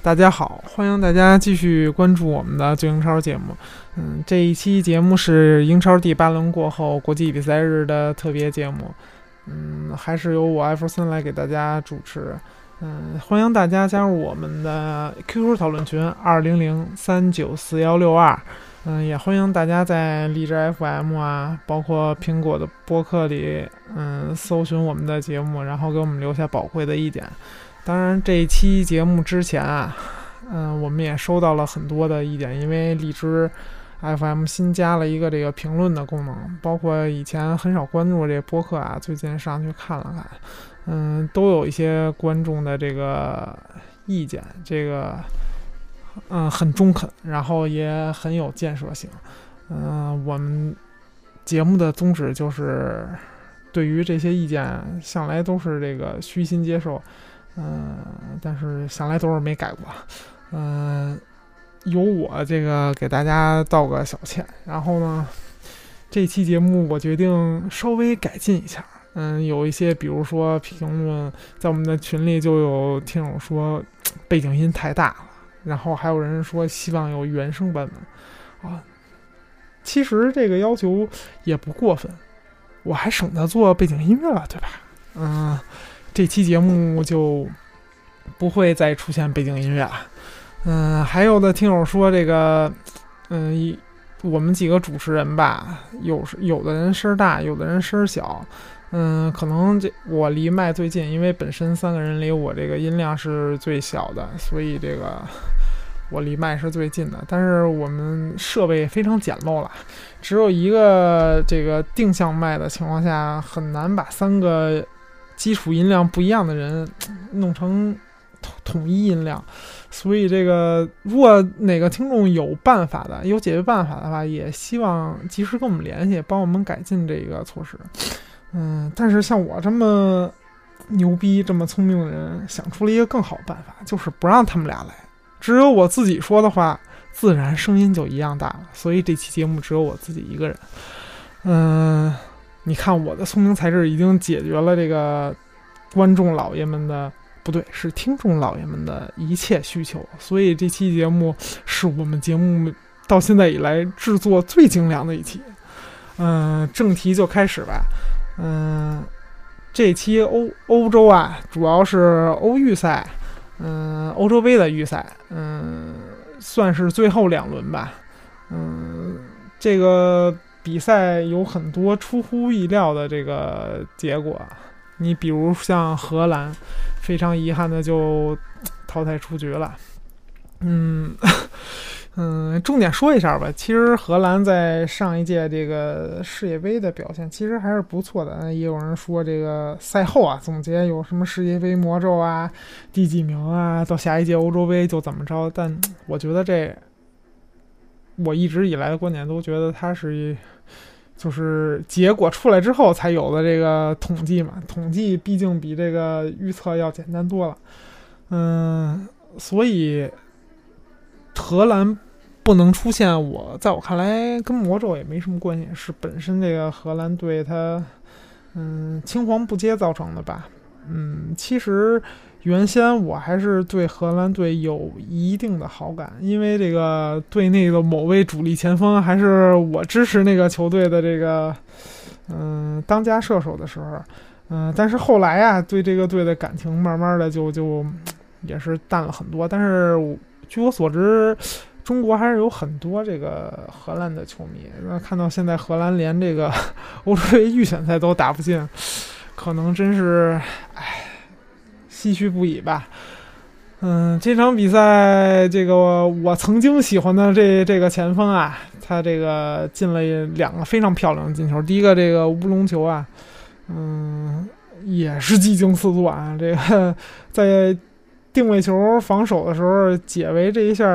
大家好，欢迎大家继续关注我们的最英超节目。嗯，这一期节目是英超第八轮过后国际比赛日的特别节目。嗯，还是由我艾弗森来给大家主持。嗯，欢迎大家加入我们的 QQ 讨论群二零零三九四幺六二。嗯，也欢迎大家在荔枝 FM 啊，包括苹果的播客里，嗯，搜寻我们的节目，然后给我们留下宝贵的意见。当然，这一期节目之前啊，嗯，我们也收到了很多的意见，因为荔枝 FM 新加了一个这个评论的功能，包括以前很少关注这播客啊，最近上去看了看，嗯，都有一些观众的这个意见，这个嗯很中肯，然后也很有建设性，嗯，我们节目的宗旨就是对于这些意见，向来都是这个虚心接受。嗯，但是想来都是没改过。嗯，由我这个给大家道个小歉。然后呢，这期节目我决定稍微改进一下。嗯，有一些，比如说评论，在我们的群里就有听友说背景音太大了，然后还有人说希望有原声版本。啊，其实这个要求也不过分，我还省得做背景音乐了，对吧？嗯。这期节目就不会再出现背景音乐了。嗯，还有的听友说这个，嗯，我们几个主持人吧，有有的人声大，有的人声小。嗯，可能这我离麦最近，因为本身三个人里我这个音量是最小的，所以这个我离麦是最近的。但是我们设备非常简陋了，只有一个这个定向麦的情况下，很难把三个。基础音量不一样的人 弄成统统一音量，所以这个如果哪个听众有办法的、有解决办法的话，也希望及时跟我们联系，帮我们改进这个措施。嗯，但是像我这么牛逼、这么聪明的人，想出了一个更好办法，就是不让他们俩来，只有我自己说的话，自然声音就一样大了。所以这期节目只有我自己一个人。嗯。你看我的聪明才智已经解决了这个观众老爷们的不对，是听众老爷们的一切需求，所以这期节目是我们节目到现在以来制作最精良的一期。嗯，正题就开始吧。嗯，这期欧欧洲啊，主要是欧预赛，嗯，欧洲杯的预赛，嗯，算是最后两轮吧。嗯，这个。比赛有很多出乎意料的这个结果，你比如像荷兰，非常遗憾的就淘汰出局了。嗯 嗯，重点说一下吧。其实荷兰在上一届这个世界杯的表现其实还是不错的。也有人说这个赛后啊总结有什么世界杯魔咒啊，第几名啊，到下一届欧洲杯就怎么着。但我觉得这，我一直以来的观点都觉得它是。就是结果出来之后才有的这个统计嘛，统计毕竟比这个预测要简单多了，嗯，所以荷兰不能出现，我在我看来跟魔咒也没什么关系，是本身这个荷兰队他嗯青黄不接造成的吧，嗯，其实。原先我还是对荷兰队有一定的好感，因为这个队内的某位主力前锋还是我支持那个球队的这个，嗯，当家射手的时候，嗯，但是后来啊，对这个队的感情慢慢的就就也是淡了很多。但是据我所知，中国还是有很多这个荷兰的球迷。那看到现在荷兰连这个 欧洲杯预选赛都打不进，可能真是，唉。唏嘘不已吧，嗯，这场比赛，这个我曾经喜欢的这这个前锋啊，他这个进了两个非常漂亮的进球。第一个这个乌龙球啊，嗯，也是技惊四座啊。这个在定位球防守的时候解围这一下，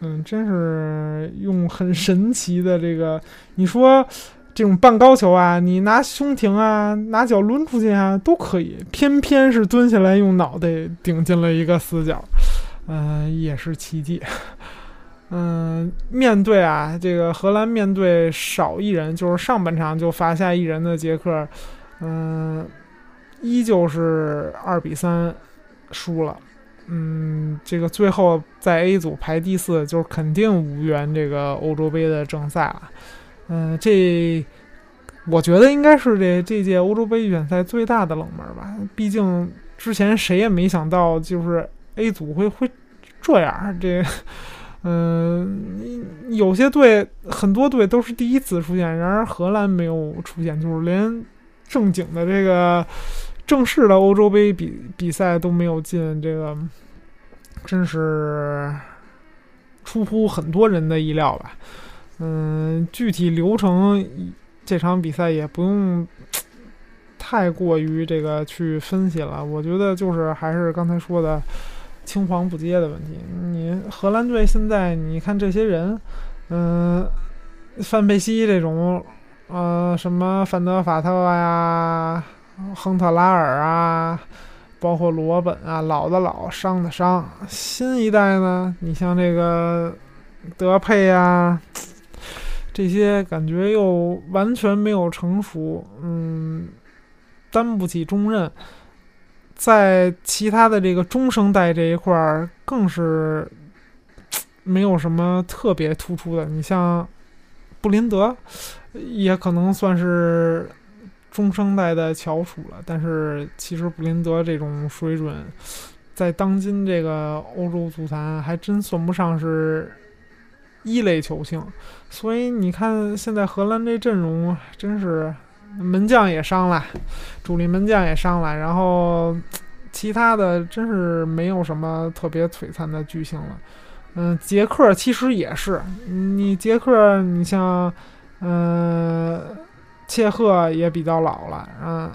嗯，真是用很神奇的这个，你说。这种半高球啊，你拿胸挺啊，拿脚抡出去啊，都可以。偏偏是蹲下来用脑袋顶进了一个死角，嗯，也是奇迹。嗯，面对啊，这个荷兰面对少一人，就是上半场就罚下一人的捷克，嗯，依旧是二比三输了。嗯，这个最后在 A 组排第四，就是肯定无缘这个欧洲杯的正赛了。嗯，这我觉得应该是这这届欧洲杯预选赛最大的冷门吧。毕竟之前谁也没想到，就是 A 组会会这样。这，嗯，有些队很多队都是第一次出现，然而荷兰没有出现，就是连正经的这个。正式的欧洲杯比比赛都没有进，这个真是出乎很多人的意料吧？嗯，具体流程这场比赛也不用太过于这个去分析了。我觉得就是还是刚才说的青黄不接的问题。你荷兰队现在你看这些人，嗯，范佩西这种，呃，什么范德法特呀。亨特拉尔啊，包括罗本啊，老的老，伤的伤。新一代呢，你像这个德佩呀，这些感觉又完全没有成熟，嗯，担不起重任。在其他的这个中生代这一块儿，更是没有什么特别突出的。你像布林德，也可能算是。中生代的翘楚了，但是其实布林德这种水准，在当今这个欧洲足坛还真算不上是一类球星。所以你看，现在荷兰这阵容真是门将也伤了，主力门将也伤了，然后其他的真是没有什么特别璀璨的巨星了。嗯，捷克其实也是，你捷克，你像，嗯。切赫也比较老了，嗯，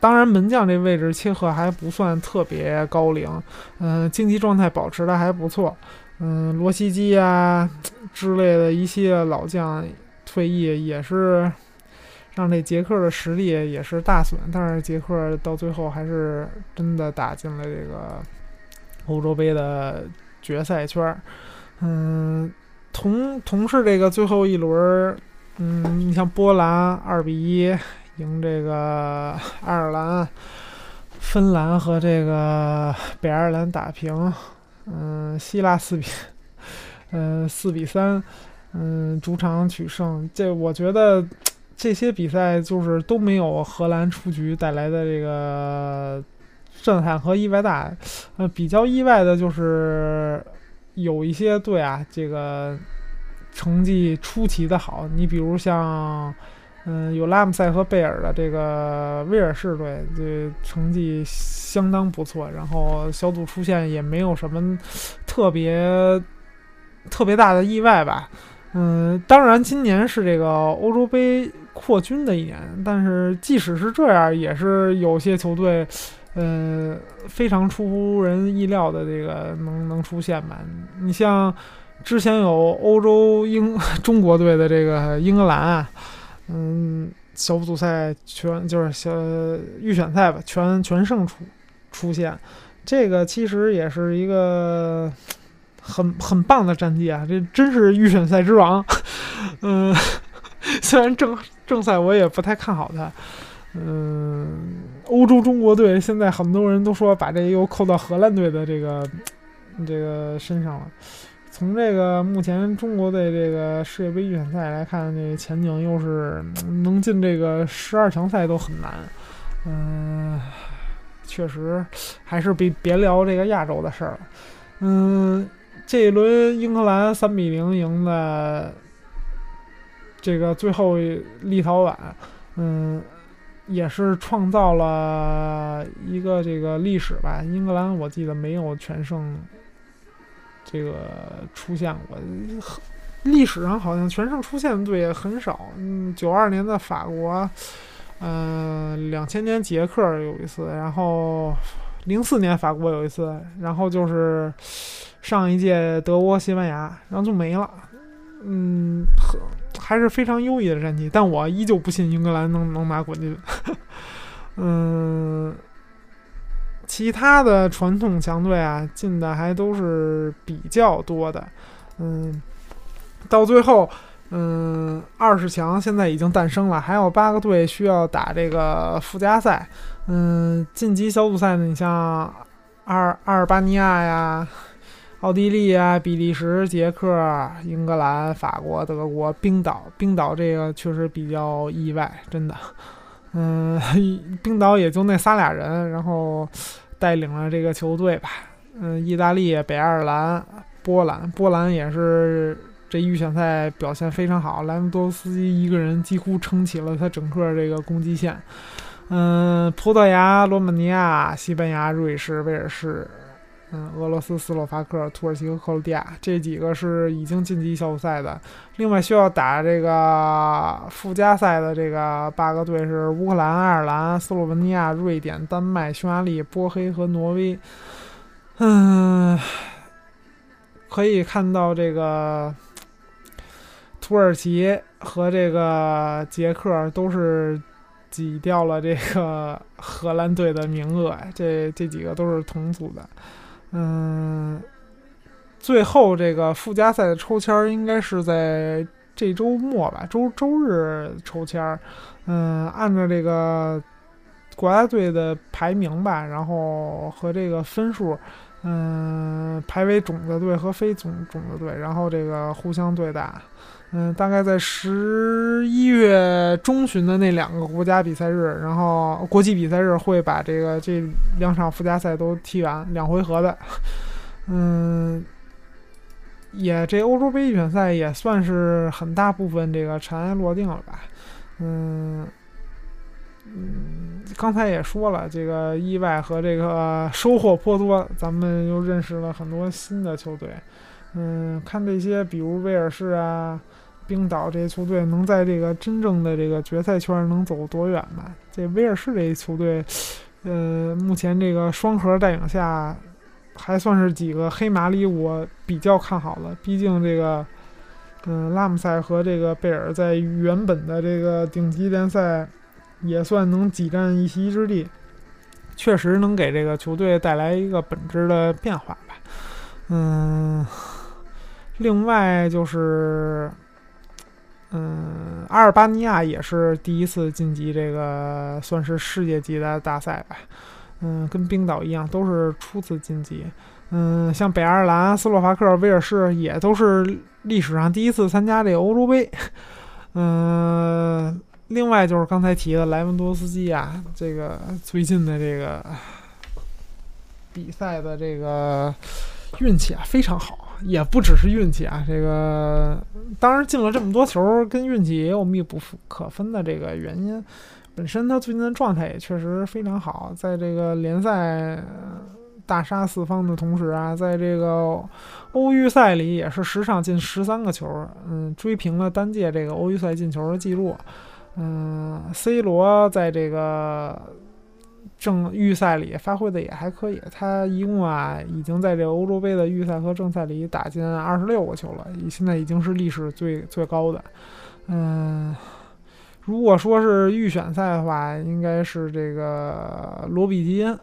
当然门将这位置，切赫还不算特别高龄，嗯，竞技状态保持的还不错，嗯，罗西基啊之类的一些老将退役也是让这捷克的实力也是大损，但是捷克到最后还是真的打进了这个欧洲杯的决赛圈儿，嗯，同同是这个最后一轮。嗯，你像波兰二比一赢这个爱尔兰，芬兰和这个北爱尔兰打平，嗯，希腊四比，呃四比三，嗯，主场取胜。这我觉得这些比赛就是都没有荷兰出局带来的这个震撼和意外大。呃，比较意外的就是有一些队啊，这个。成绩出奇的好，你比如像，嗯，有拉姆塞和贝尔的这个威尔士队，这成绩相当不错。然后小组出线也没有什么特别特别大的意外吧。嗯，当然今年是这个欧洲杯扩军的一年，但是即使是这样，也是有些球队，呃，非常出乎人意料的这个能能出现吧。你像。之前有欧洲英 中国队的这个英格兰啊，嗯，小组赛全就是小预选赛吧，全全胜出出现，这个其实也是一个很很棒的战绩啊！这真是预选赛之王。嗯，虽然正正赛我也不太看好他。嗯，欧洲中国队现在很多人都说把这又扣到荷兰队的这个这个身上了。从这个目前中国队这个世界杯预选赛来看，这个前景又是能进这个十二强赛都很难。嗯，确实还是别别聊这个亚洲的事儿了。嗯，这一轮英格兰三比零赢的这个最后立陶宛，嗯，也是创造了一个这个历史吧。英格兰我记得没有全胜。这个出现过，历史上好像全胜出现的队也很少。嗯，九二年的法国，嗯，两千年捷克有一次，然后零四年法国有一次，然后就是上一届德国、西班牙，然后就没了。嗯，还是非常优异的战绩，但我依旧不信英格兰能能拿冠军。嗯。其他的传统强队啊，进的还都是比较多的，嗯，到最后，嗯，二十强现在已经诞生了，还有八个队需要打这个附加赛，嗯，晋级小组赛呢，你像阿尔阿尔巴尼亚呀、奥地利啊、比利时、捷克、英格兰、法国、德国、冰岛。冰岛这个确实比较意外，真的。嗯，冰岛也就那仨俩人，然后带领了这个球队吧。嗯，意大利、北爱尔兰、波兰，波兰也是这预选赛表现非常好，莱万多夫斯基一个人几乎撑起了他整个这个攻击线。嗯，葡萄牙、罗马尼亚、西班牙、瑞士、威尔士，嗯，俄罗斯、斯洛伐克、土耳其和克罗地亚这几个是已经晋级小组赛的。另外需要打这个附加赛的这个八个队是乌克兰、爱尔兰、斯洛文尼亚、瑞典、丹麦、匈牙利、波黑和挪威。嗯，可以看到这个土耳其和这个捷克都是挤掉了这个荷兰队的名额，这这几个都是同组的。嗯，最后这个附加赛的抽签应该是在这周末吧，周周日抽签。嗯，按照这个国家队的排名吧，然后和这个分数。嗯，排为种子队和非种种子队，然后这个互相对打。嗯，大概在十一月中旬的那两个国家比赛日，然后国际比赛日会把这个这两场附加赛都踢完，两回合的。嗯，也这欧洲杯预选赛也算是很大部分这个尘埃落定了吧。嗯。嗯，刚才也说了，这个意外和这个收获颇多，咱们又认识了很多新的球队。嗯，看这些，比如威尔士啊、冰岛这些球队，能在这个真正的这个决赛圈能走多远吧？这威尔士这球队，呃，目前这个双核带领下，还算是几个黑马里我比较看好的。毕竟这个，嗯，拉姆塞和这个贝尔在原本的这个顶级联赛。也算能挤占一席之地，确实能给这个球队带来一个本质的变化吧。嗯，另外就是，嗯，阿尔巴尼亚也是第一次晋级这个算是世界级的大赛吧。嗯，跟冰岛一样，都是初次晋级。嗯，像北爱尔兰、斯洛伐克、威尔士也都是历史上第一次参加这个欧洲杯。嗯。另外就是刚才提的莱文多斯基啊，这个最近的这个比赛的这个运气啊非常好，也不只是运气啊，这个当然进了这么多球，跟运气也有密不可分的这个原因。本身他最近的状态也确实非常好，在这个联赛大杀四方的同时啊，在这个欧预赛里也是十场进十三个球，嗯，追平了单届这个欧预赛进球的记录。嗯，C 罗在这个正预赛里发挥的也还可以，他一共啊已经在这欧洲杯的预赛和正赛里打进二十六个球了，现在已经是历史最最高的。嗯，如果说是预选赛的话，应该是这个罗比基恩。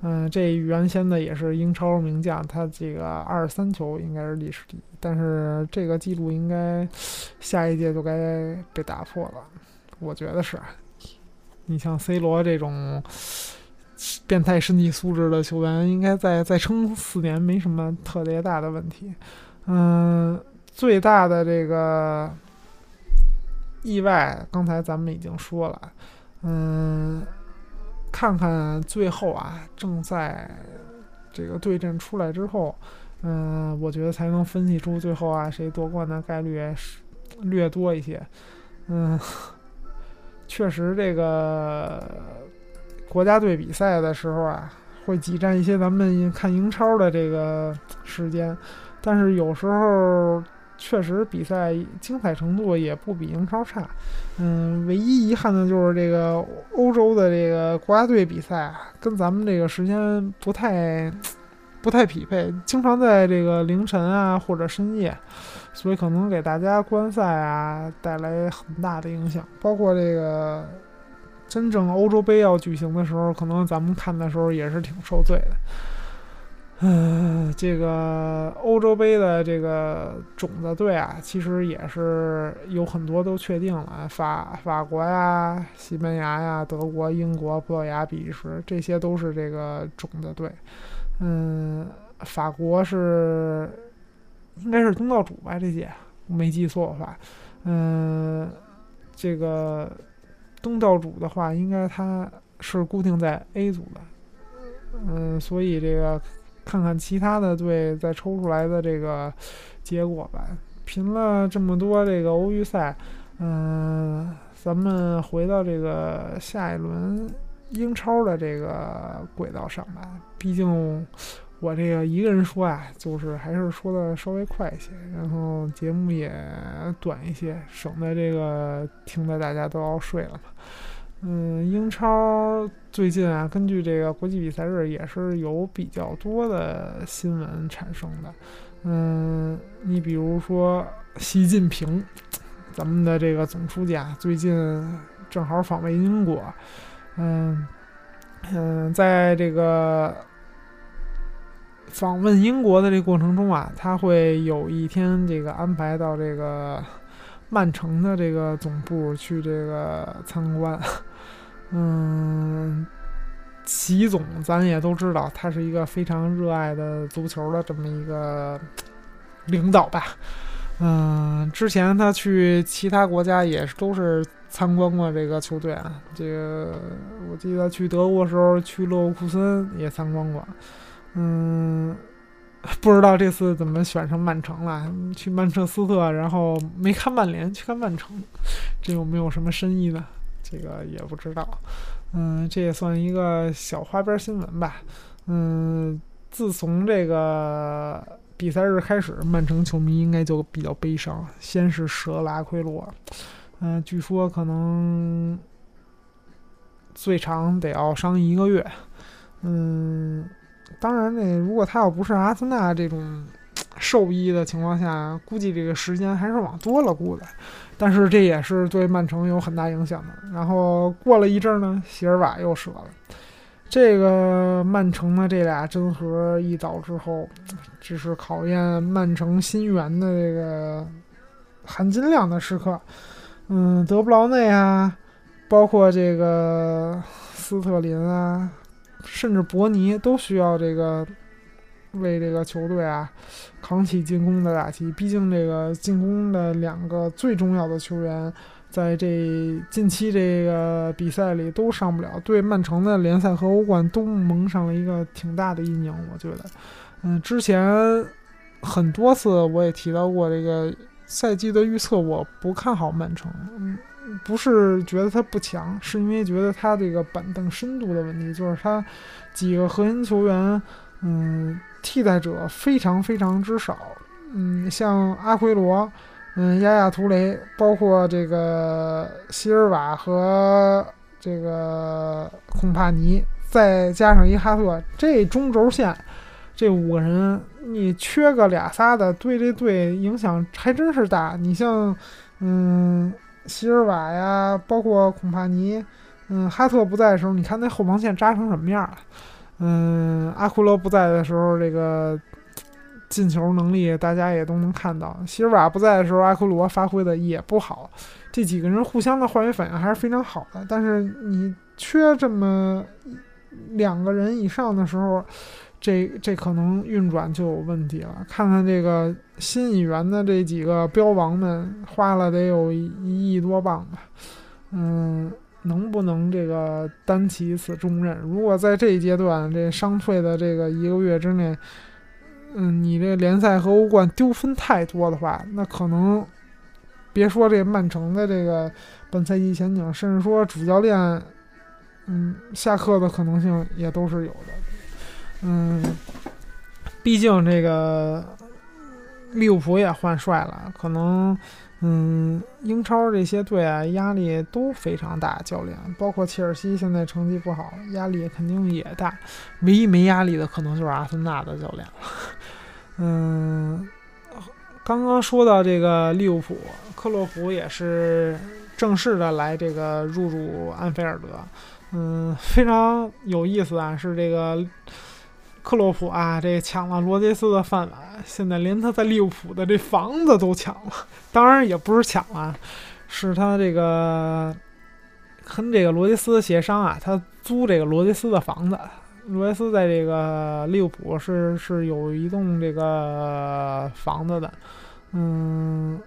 嗯，这原先的也是英超名将，他这个二十三球应该是历史第一，但是这个记录应该下一届就该被打破了，我觉得是。你像 C 罗这种变态身体素质的球员，应该再再撑四年没什么特别大的问题。嗯，最大的这个意外，刚才咱们已经说了，嗯。看看最后啊，正在这个对阵出来之后，嗯，我觉得才能分析出最后啊谁夺冠的概率是略多一些。嗯，确实这个国家队比赛的时候啊，会挤占一些咱们看英超的这个时间，但是有时候。确实，比赛精彩程度也不比英超差。嗯，唯一遗憾的就是这个欧洲的这个国家队比赛啊，跟咱们这个时间不太不太匹配，经常在这个凌晨啊或者深夜，所以可能给大家观赛啊带来很大的影响。包括这个真正欧洲杯要举行的时候，可能咱们看的时候也是挺受罪的。嗯，这个欧洲杯的这个种子队啊，其实也是有很多都确定了，法法国呀、西班牙呀、德国、英国、葡萄牙、比利时，这些都是这个种子队。嗯，法国是应该是东道主吧？这届没记错的话，嗯，这个东道主的话，应该他是固定在 A 组的。嗯，所以这个看看其他的队再抽出来的这个结果吧。评了这么多这个欧预赛，嗯，咱们回到这个下一轮英超的这个轨道上吧。毕竟我这个一个人说啊，就是还是说的稍微快一些，然后节目也短一些，省得这个听的大家都要睡了嘛。嗯，英超最近啊，根据这个国际比赛日也是有比较多的新闻产生的。嗯，你比如说习近平，咱们的这个总书记啊，最近正好访问英国。嗯嗯，在这个访问英国的这过程中啊，他会有一天这个安排到这个曼城的这个总部去这个参观。嗯，齐总，咱也都知道，他是一个非常热爱的足球的这么一个领导吧。嗯，之前他去其他国家也都是参观过这个球队啊。这个我记得去德国时候去勒沃库森也参观过。嗯，不知道这次怎么选上曼城了？去曼彻斯特，然后没看曼联，去看曼城，这有没有什么深意呢？这个也不知道，嗯，这也算一个小花边新闻吧。嗯，自从这个比赛日开始，曼城球迷应该就比较悲伤。先是折了阿奎罗，嗯，据说可能最长得要伤一个月。嗯，当然，那如果他要不是阿森纳这种兽医的情况下，估计这个时间还是往多了估的。但是这也是对曼城有很大影响的。然后过了一阵呢，席尔瓦又折了。这个曼城的这俩真核一倒之后，这是考验曼城新援的这个含金量的时刻。嗯，德布劳内啊，包括这个斯特林啊，甚至伯尼都需要这个。为这个球队啊扛起进攻的大旗，毕竟这个进攻的两个最重要的球员，在这近期这个比赛里都上不了，对曼城的联赛和欧冠都蒙上了一个挺大的阴影。我觉得，嗯，之前很多次我也提到过这个赛季的预测，我不看好曼城，嗯，不是觉得他不强，是因为觉得他这个板凳深度的问题，就是他几个核心球员，嗯。替代者非常非常之少，嗯，像阿奎罗，嗯，亚亚图雷，包括这个希尔瓦和这个孔帕尼，再加上一哈特，这中轴线，这五个人，你缺个俩仨的，对这队影响还真是大。你像，嗯，希尔瓦呀，包括孔帕尼，嗯，哈特不在的时候，你看那后防线扎成什么样了？嗯，阿库罗不在的时候，这个进球能力大家也都能看到。席尔瓦不在的时候，阿库罗发挥的也不好。这几个人互相的化学反应还是非常好的。但是你缺这么两个人以上的时候，这这可能运转就有问题了。看看这个新引援的这几个标王们，花了得有一亿多镑吧。嗯。能不能这个担起此重任？如果在这一阶段，这伤退的这个一个月之内，嗯，你这联赛和欧冠丢分太多的话，那可能别说这曼城的这个本赛季前景，甚至说主教练，嗯，下课的可能性也都是有的。嗯，毕竟这个利物浦也换帅了，可能。嗯，英超这些队啊，压力都非常大。教练，包括切尔西现在成绩不好，压力肯定也大。唯一没压力的，可能就是阿森纳的教练了。嗯，刚刚说到这个利物浦，克洛普也是正式的来这个入主安菲尔德。嗯，非常有意思啊，是这个。克洛普啊，这抢了罗杰斯的饭碗，现在连他在利物浦的这房子都抢了。当然也不是抢啊，是他这个跟这个罗杰斯协商啊，他租这个罗杰斯的房子。罗杰斯在这个利物浦是是有一栋这个房子的，嗯，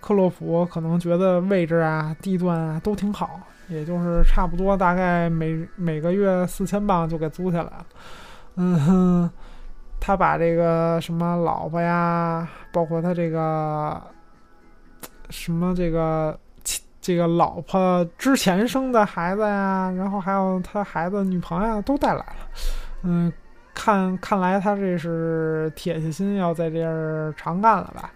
克洛普可能觉得位置啊、地段啊都挺好，也就是差不多大概每每个月四千镑就给租下来了。嗯哼，他把这个什么老婆呀，包括他这个什么这个这个老婆之前生的孩子呀，然后还有他孩子女朋友都带来了。嗯，看看来他这是铁下心要在这儿长干了吧？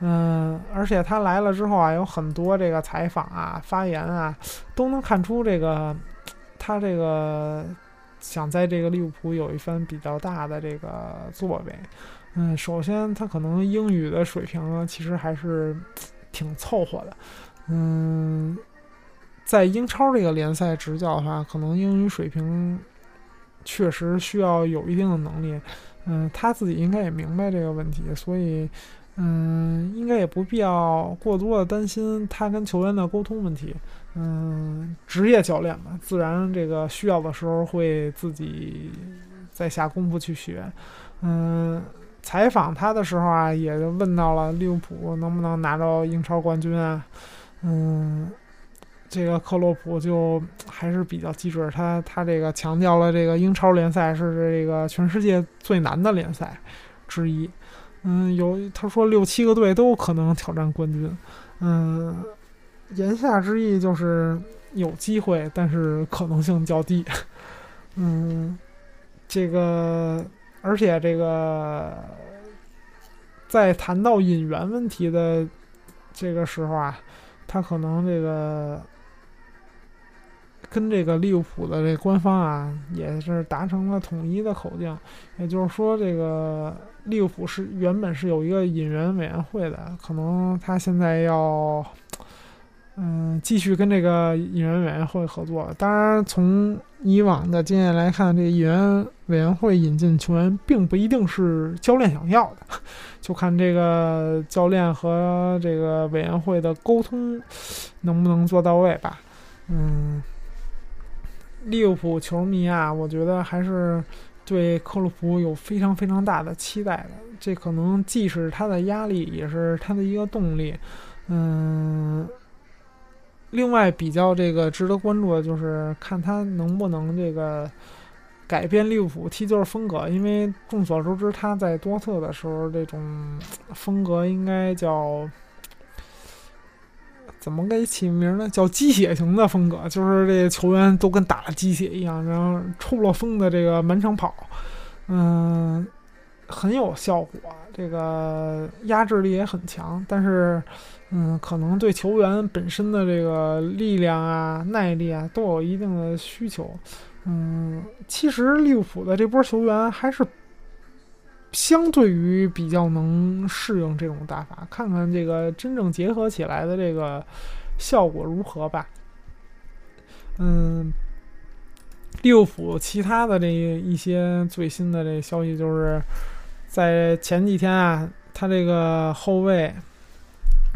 嗯，而且他来了之后啊，有很多这个采访啊、发言啊，都能看出这个他这个。想在这个利物浦有一番比较大的这个作为，嗯，首先他可能英语的水平其实还是挺凑合的，嗯，在英超这个联赛执教的话，可能英语水平确实需要有一定的能力，嗯，他自己应该也明白这个问题，所以。嗯，应该也不必要过多的担心他跟球员的沟通问题。嗯，职业教练嘛，自然这个需要的时候会自己再下功夫去学。嗯，采访他的时候啊，也问到了利物浦能不能拿到英超冠军啊。嗯，这个克洛普就还是比较机智，他他这个强调了这个英超联赛是这个全世界最难的联赛之一。嗯，有他说六七个队都有可能挑战冠军，嗯，言下之意就是有机会，但是可能性较低。嗯，这个，而且这个，在谈到引援问题的这个时候啊，他可能这个跟这个利物浦的这官方啊也是达成了统一的口径，也就是说这个。利物浦是原本是有一个引援委员会的，可能他现在要，嗯，继续跟这个议员委员会合作。当然，从以往的经验来看，这议员委员会引进球员并不一定是教练想要的，就看这个教练和这个委员会的沟通能不能做到位吧。嗯，利物浦球迷啊，我觉得还是。对克洛普有非常非常大的期待的，这可能既是他的压力，也是他的一个动力。嗯，另外比较这个值得关注的就是看他能不能这个改变利物浦踢球风格，因为众所周知他在多特的时候这种风格应该叫。怎么给起名呢？叫鸡血型的风格，就是这球员都跟打了鸡血一样，然后抽了风的这个满场跑，嗯，很有效果，这个压制力也很强。但是，嗯，可能对球员本身的这个力量啊、耐力啊都有一定的需求。嗯，其实利物浦的这波球员还是。相对于比较能适应这种打法，看看这个真正结合起来的这个效果如何吧。嗯，利物浦其他的这一些最新的这消息，就是在前几天啊，他这个后卫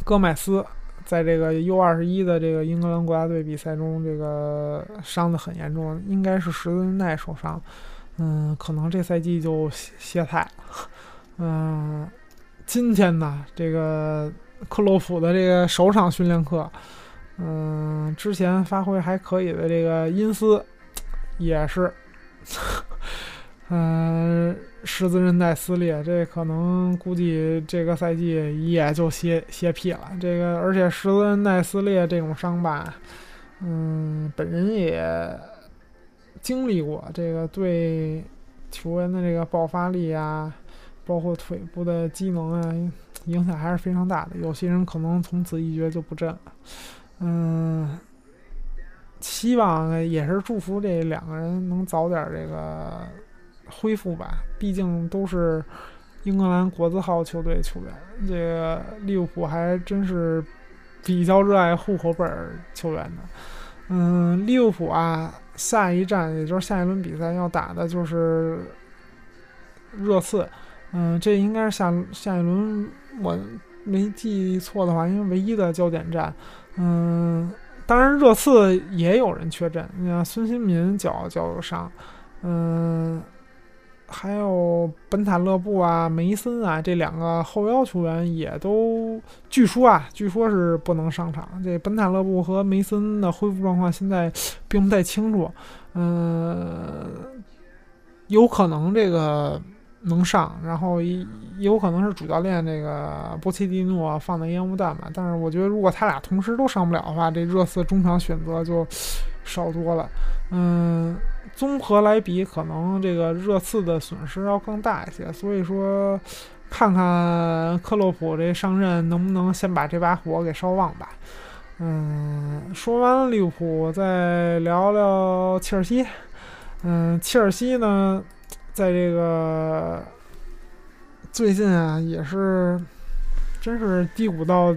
戈麦斯在这个 U 二十一的这个英格兰国家队比赛中，这个伤的很严重，应该是十字韧带受伤。嗯，可能这赛季就歇歇菜。嗯，今天呢，这个克洛普的这个首场训练课，嗯，之前发挥还可以的这个因斯，也是，嗯，十字韧带撕裂，这可能估计这个赛季也就歇歇屁了。这个而且十字韧带撕裂这种伤吧，嗯，本人也。经历过这个对球员的这个爆发力啊，包括腿部的机能啊，影响还是非常大的。有些人可能从此一蹶就不振了。嗯，希望也是祝福这两个人能早点这个恢复吧。毕竟都是英格兰国字号球队球员，这个利物浦还真是比较热爱户口本球员的。嗯，利物浦啊。下一站，也就是下一轮比赛要打的就是热刺，嗯，这应该是下下一轮我没记错的话，因为唯一的焦点战，嗯，当然热刺也有人缺阵，你看孙兴民脚脚伤，嗯。还有本塔勒布啊、梅森啊，这两个后腰球员也都据说啊，据说是不能上场。这本塔勒布和梅森的恢复状况现在并不太清楚，嗯，有可能这个能上，然后也有可能是主教练这个波切蒂诺放的烟雾弹吧。但是我觉得，如果他俩同时都上不了的话，这热刺中场选择就少多了。嗯。综合来比，可能这个热刺的损失要更大一些。所以说，看看克洛普这上任能不能先把这把火给烧旺吧。嗯，说完了利物浦，再聊聊切尔西。嗯，切尔西呢，在这个最近啊，也是真是低谷到，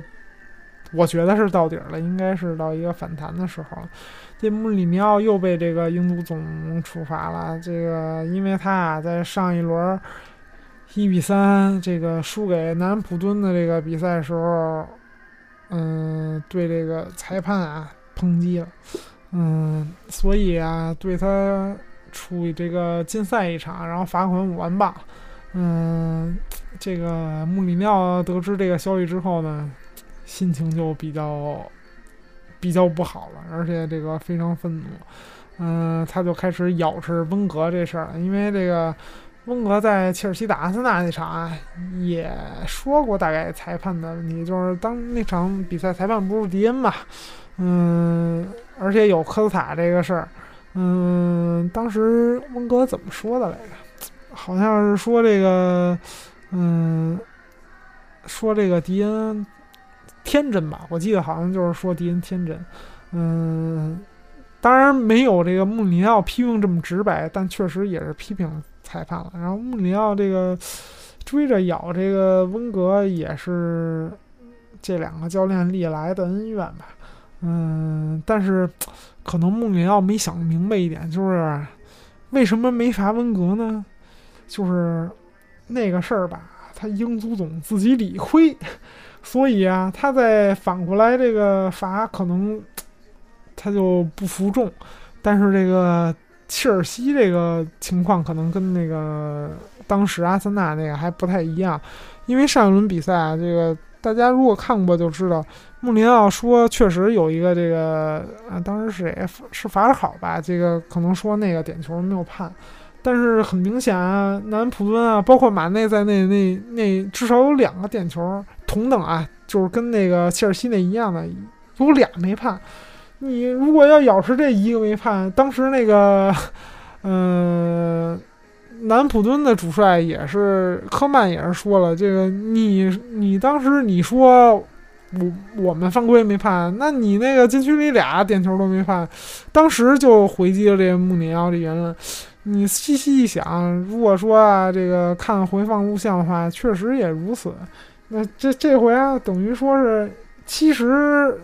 我觉得是到底了，应该是到一个反弹的时候。这穆里尼奥又被这个英足总处罚了。这个，因为他啊，在上一轮一比三这个输给南普敦的这个比赛时候，嗯，对这个裁判啊抨击了，嗯，所以啊，对他处以这个禁赛一场，然后罚款五万镑。嗯，这个穆里尼奥得知这个消息之后呢，心情就比较。比较不好了，而且这个非常愤怒，嗯，他就开始咬斥温格这事儿。因为这个温格在切尔西打阿森纳那场啊，也说过大概裁判的问题，就是当那场比赛裁判不是迪恩嘛，嗯，而且有科斯塔这个事儿，嗯，当时温格怎么说的来着？好像是说这个，嗯，说这个迪恩。天真吧，我记得好像就是说敌人天真，嗯，当然没有这个穆里尼奥批评这么直白，但确实也是批评裁判了。然后穆里尼奥这个追着咬这个温格，也是这两个教练历来的恩怨吧，嗯，但是可能穆里尼奥没想明白一点，就是为什么没罚温格呢？就是那个事儿吧，他英足总自己理亏。所以啊，他在反过来这个罚，可能 他就不服众。但是这个切尔西这个情况，可能跟那个当时阿森纳那个还不太一样。因为上一轮比赛啊，这个大家如果看过就知道，穆林奥说确实有一个这个啊，当时是谁是法尔考吧？这个可能说那个点球没有判。但是很明显啊，南普敦啊，包括马内在内，那那至少有两个点球同等啊，就是跟那个切尔西那一样的，有俩没判。你如果要咬实这一个没判，当时那个，嗯，南普敦的主帅也是科曼也是说了，这个你你当时你说我我们犯规没判，那你那个禁区里俩点球都没判，当时就回击了这穆里尼奥的言论。你细细一想，如果说啊，这个看回放录像的话，确实也如此。那这这回啊，等于说是，其实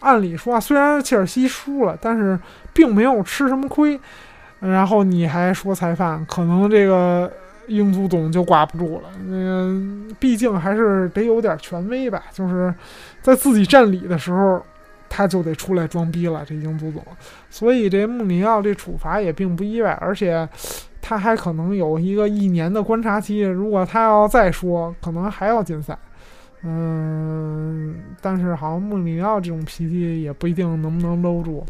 按理说啊，虽然切尔西输了，但是并没有吃什么亏。然后你还说裁判，可能这个英足总就挂不住了。那个毕竟还是得有点权威吧，就是在自己占理的时候。他就得出来装逼了，这英足总，所以这穆里尼奥这处罚也并不意外，而且他还可能有一个一年的观察期，如果他要再说，可能还要禁赛。嗯，但是好像穆里尼奥这种脾气也不一定能不能搂住。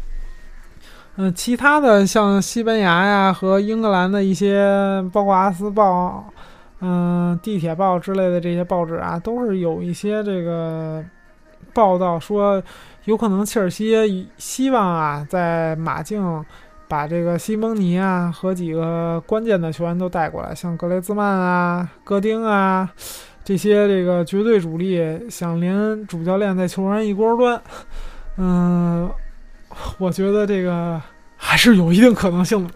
嗯，其他的像西班牙呀和英格兰的一些，包括《阿斯报》、嗯，《地铁报》之类的这些报纸啊，都是有一些这个报道说。有可能切尔西希望啊，在马竞把这个西蒙尼啊和几个关键的球员都带过来，像格雷兹曼啊、戈丁啊这些这个绝对主力，想连主教练在球员一锅端。嗯，我觉得这个还是有一定可能性的，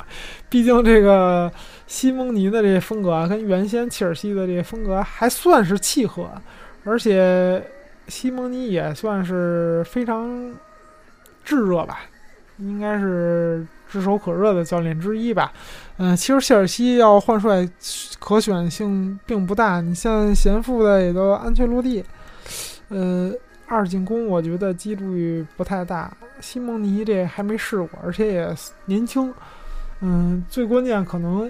毕竟这个西蒙尼的这风格啊，跟原先切尔西的这风格还算是契合，而且。西蒙尼也算是非常炙热吧，应该是炙手可热的教练之一吧。嗯，其实切尔西要换帅可选性并不大，你像贤富的也都安全落地。呃，二进攻我觉得几率不太大。西蒙尼这还没试过，而且也年轻。嗯，最关键可能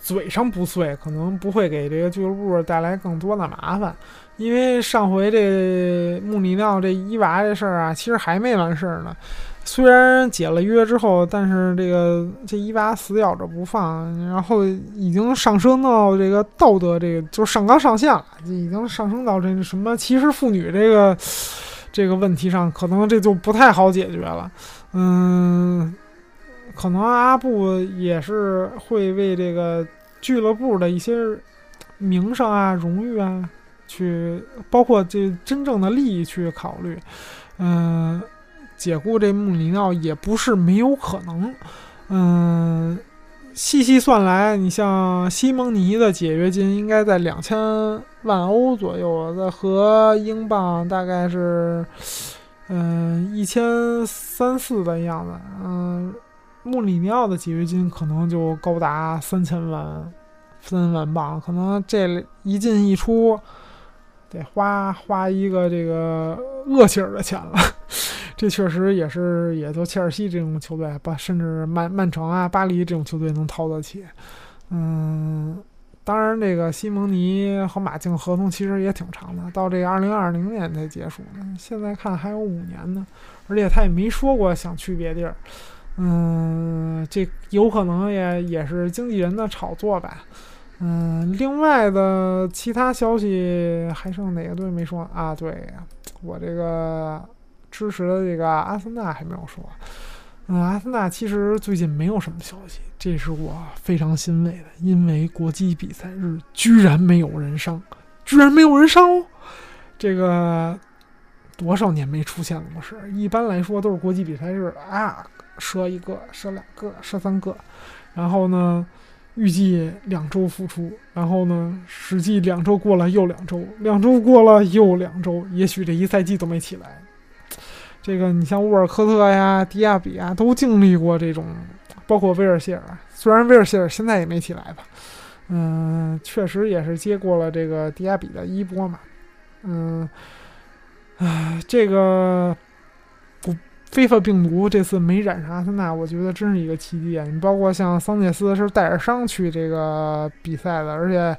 嘴上不碎，可能不会给这个俱乐部带来更多的麻烦。因为上回这穆里尼奥这伊娃这事儿啊，其实还没完事儿呢。虽然解了约之后，但是这个这伊娃死咬着不放，然后已经上升到这个道德这个就上纲上线了，已经上升到这个什么歧视妇女这个这个问题上，可能这就不太好解决了。嗯，可能阿布也是会为这个俱乐部的一些名声啊、荣誉啊。去包括这真正的利益去考虑，嗯，解雇这穆里尼奥也不是没有可能，嗯，细细算来，你像西蒙尼的解约金应该在两千万欧左右，在和英镑大概是，嗯，一千三四的样子，嗯，穆里尼奥的解约金可能就高达三千万，三万镑，可能这一进一出。得花花一个这个恶气儿的钱了，这确实也是，也就切尔西这种球队吧，甚至曼曼城啊、巴黎这种球队能掏得起。嗯，当然，这个西蒙尼和马竞合同其实也挺长的，到这个二零二零年才结束呢。现在看还有五年呢，而且他也没说过想去别地儿。嗯，这有可能也也是经纪人的炒作吧。嗯，另外的其他消息还剩哪个队没说啊？对，我这个支持的这个阿森纳还没有说。嗯，阿森纳其实最近没有什么消息，这是我非常欣慰的，因为国际比赛日居然没有人伤，居然没有人伤哦！这个多少年没出现了不？是，一般来说都是国际比赛日啊，射一个，射两个，射三个，然后呢？预计两周复出，然后呢？实际两周过了又两周，两周过了又两周，也许这一赛季都没起来。这个你像沃尔科特呀、迪亚比啊，都经历过这种，包括威尔谢尔，虽然威尔谢尔现在也没起来吧，嗯，确实也是接过了这个迪亚比的衣钵嘛，嗯，唉，这个。非法病毒这次没染上阿森纳，我觉得真是一个奇迹啊！你包括像桑切斯是带着伤去这个比赛的，而且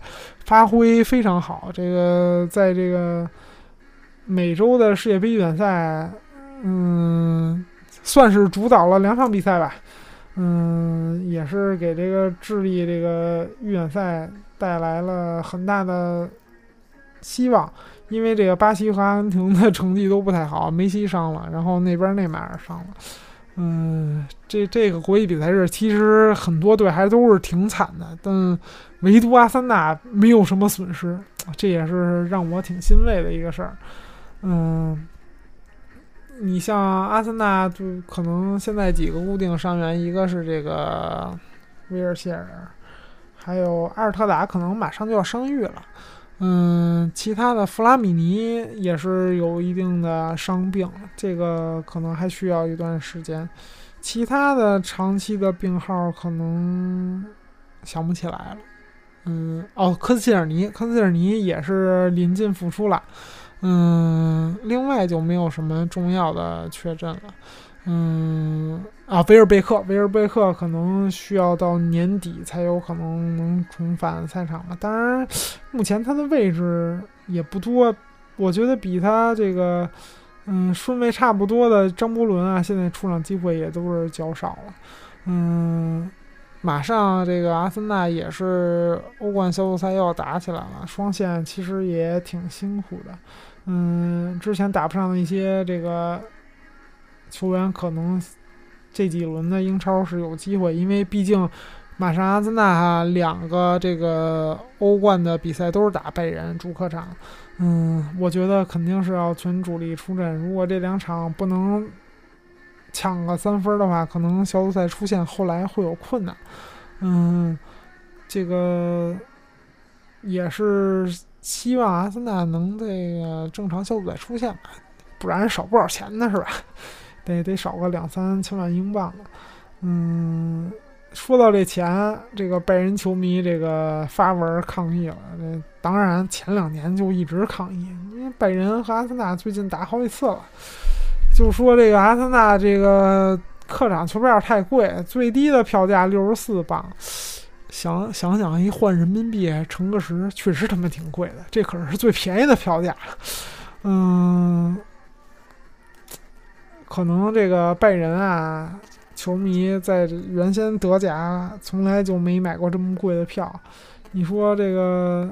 发挥非常好。这个在这个美洲的世界杯预选赛，嗯，算是主导了两场比赛吧。嗯，也是给这个智利这个预选赛带来了很大的希望。因为这个巴西和阿根廷的成绩都不太好，梅西伤了，然后那边内马尔伤了，嗯，这这个国际比赛日其实很多队还都是挺惨的，但唯独阿森纳没有什么损失，这也是让我挺欣慰的一个事儿。嗯，你像阿森纳就可能现在几个固定伤员，一个是这个威尔谢尔，还有阿尔特达，可能马上就要伤愈了。嗯，其他的弗拉米尼也是有一定的伤病，这个可能还需要一段时间。其他的长期的病号可能想不起来了。嗯，哦，科斯切尔尼，科斯切尔尼也是临近复出了。嗯，另外就没有什么重要的确诊了。嗯啊，维尔贝克，维尔贝克可能需要到年底才有可能能重返赛场吧。当然，目前他的位置也不多，我觉得比他这个嗯顺位差不多的张伯伦啊，现在出场机会也都是较少了。嗯，马上这个阿森纳也是欧冠小组赛又要打起来了，双线其实也挺辛苦的。嗯，之前打不上的一些这个。球员可能这几轮的英超是有机会，因为毕竟马上阿森纳两个这个欧冠的比赛都是打拜仁主客场，嗯，我觉得肯定是要全主力出阵。如果这两场不能抢个三分的话，可能小组赛出现后来会有困难。嗯，这个也是希望阿森纳能这个正常小组赛出现吧，不然少不少钱呢，是吧？得得少个两三千万英镑了。嗯，说到这钱，这个拜仁球迷这个发文抗议了。这当然前两年就一直抗议，因为拜仁和阿森纳最近打好几次了，就说这个阿森纳这个客场球票太贵，最低的票价六十四镑。想想想，一换人民币乘个十，确实他妈挺贵的。这可是最便宜的票价。嗯，可能这个拜仁啊，球迷在原先德甲从来就没买过这么贵的票。你说这个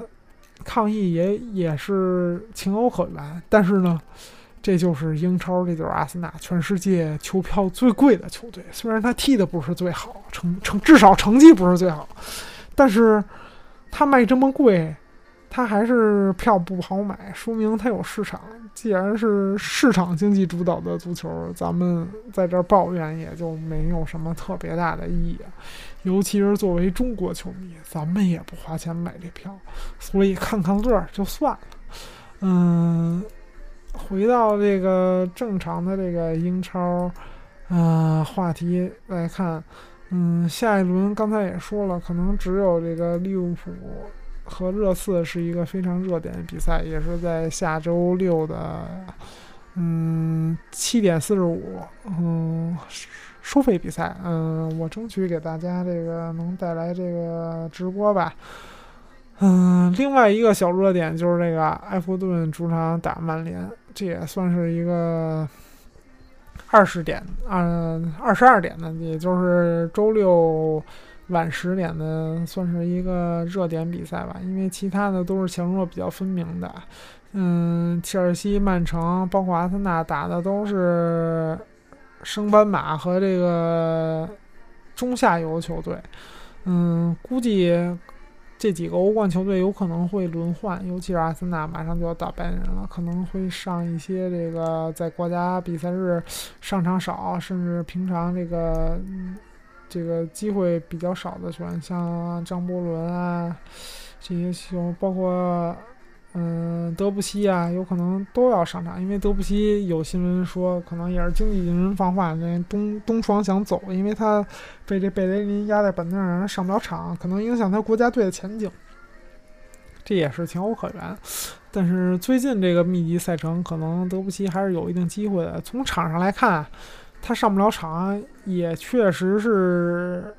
抗议也也是情有可原，但是呢？这就是英超，这就是阿森纳，全世界球票最贵的球队。虽然他踢的不是最好，成成至少成绩不是最好，但是他卖这么贵，他还是票不好买，说明他有市场。既然是市场经济主导的足球，咱们在这抱怨也就没有什么特别大的意义。尤其是作为中国球迷，咱们也不花钱买这票，所以看看乐儿就算了。嗯。回到这个正常的这个英超，呃，话题来看，嗯，下一轮刚才也说了，可能只有这个利物浦和热刺是一个非常热点的比赛，也是在下周六的，嗯，七点四十五，嗯，收费比赛，嗯，我争取给大家这个能带来这个直播吧。嗯，另外一个小热点就是这个埃弗顿主场打曼联，这也算是一个二十点，嗯，二十二点的，也就是周六晚十点的，算是一个热点比赛吧。因为其他的都是强弱比较分明的，嗯，切尔西、曼城，包括阿森纳打的都是升班马和这个中下游球队，嗯，估计。这几个欧冠球队有可能会轮换，尤其是阿森纳马上就要打拜仁了，可能会上一些这个在国家比赛日上场少，甚至平常这个这个机会比较少的球员，像张伯伦啊这些球，包括。嗯，德布西啊，有可能都要上场，因为德布西有新闻说，可能也是经纪人放话，那东东窗想走，因为他被这贝雷林压在板凳上，上不了场，可能影响他国家队的前景，这也是情有可原。但是最近这个密集赛程，可能德布西还是有一定机会的。从场上来看，他上不了场，也确实是。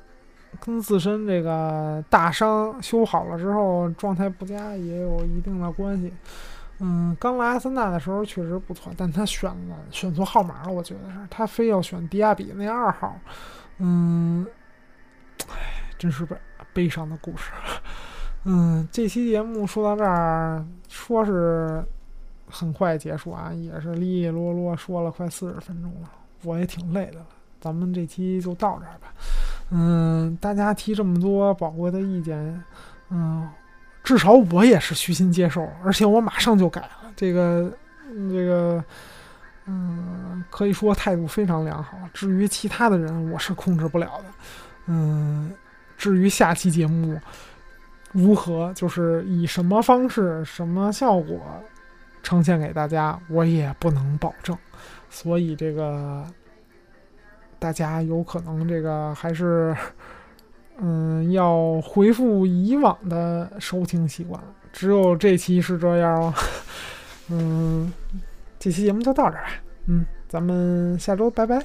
跟自身这个大伤修好了之后状态不佳也有一定的关系。嗯，刚来阿森纳的时候确实不错，但他选了选错号码了，我觉得是他非要选迪亚比那二号。嗯，唉，真是悲悲伤的故事。嗯，这期节目说到这儿，说是很快结束啊，也是利利落落说了快四十分钟了，我也挺累的了。咱们这期就到这儿吧。嗯，大家提这么多宝贵的意见，嗯，至少我也是虚心接受，而且我马上就改了。这个，这个，嗯，可以说态度非常良好。至于其他的人，我是控制不了的。嗯，至于下期节目如何，就是以什么方式、什么效果呈现给大家，我也不能保证。所以这个。大家有可能这个还是，嗯，要回复以往的收听习惯。只有这期是这样，嗯，这期节目就到这儿吧。嗯，咱们下周拜拜。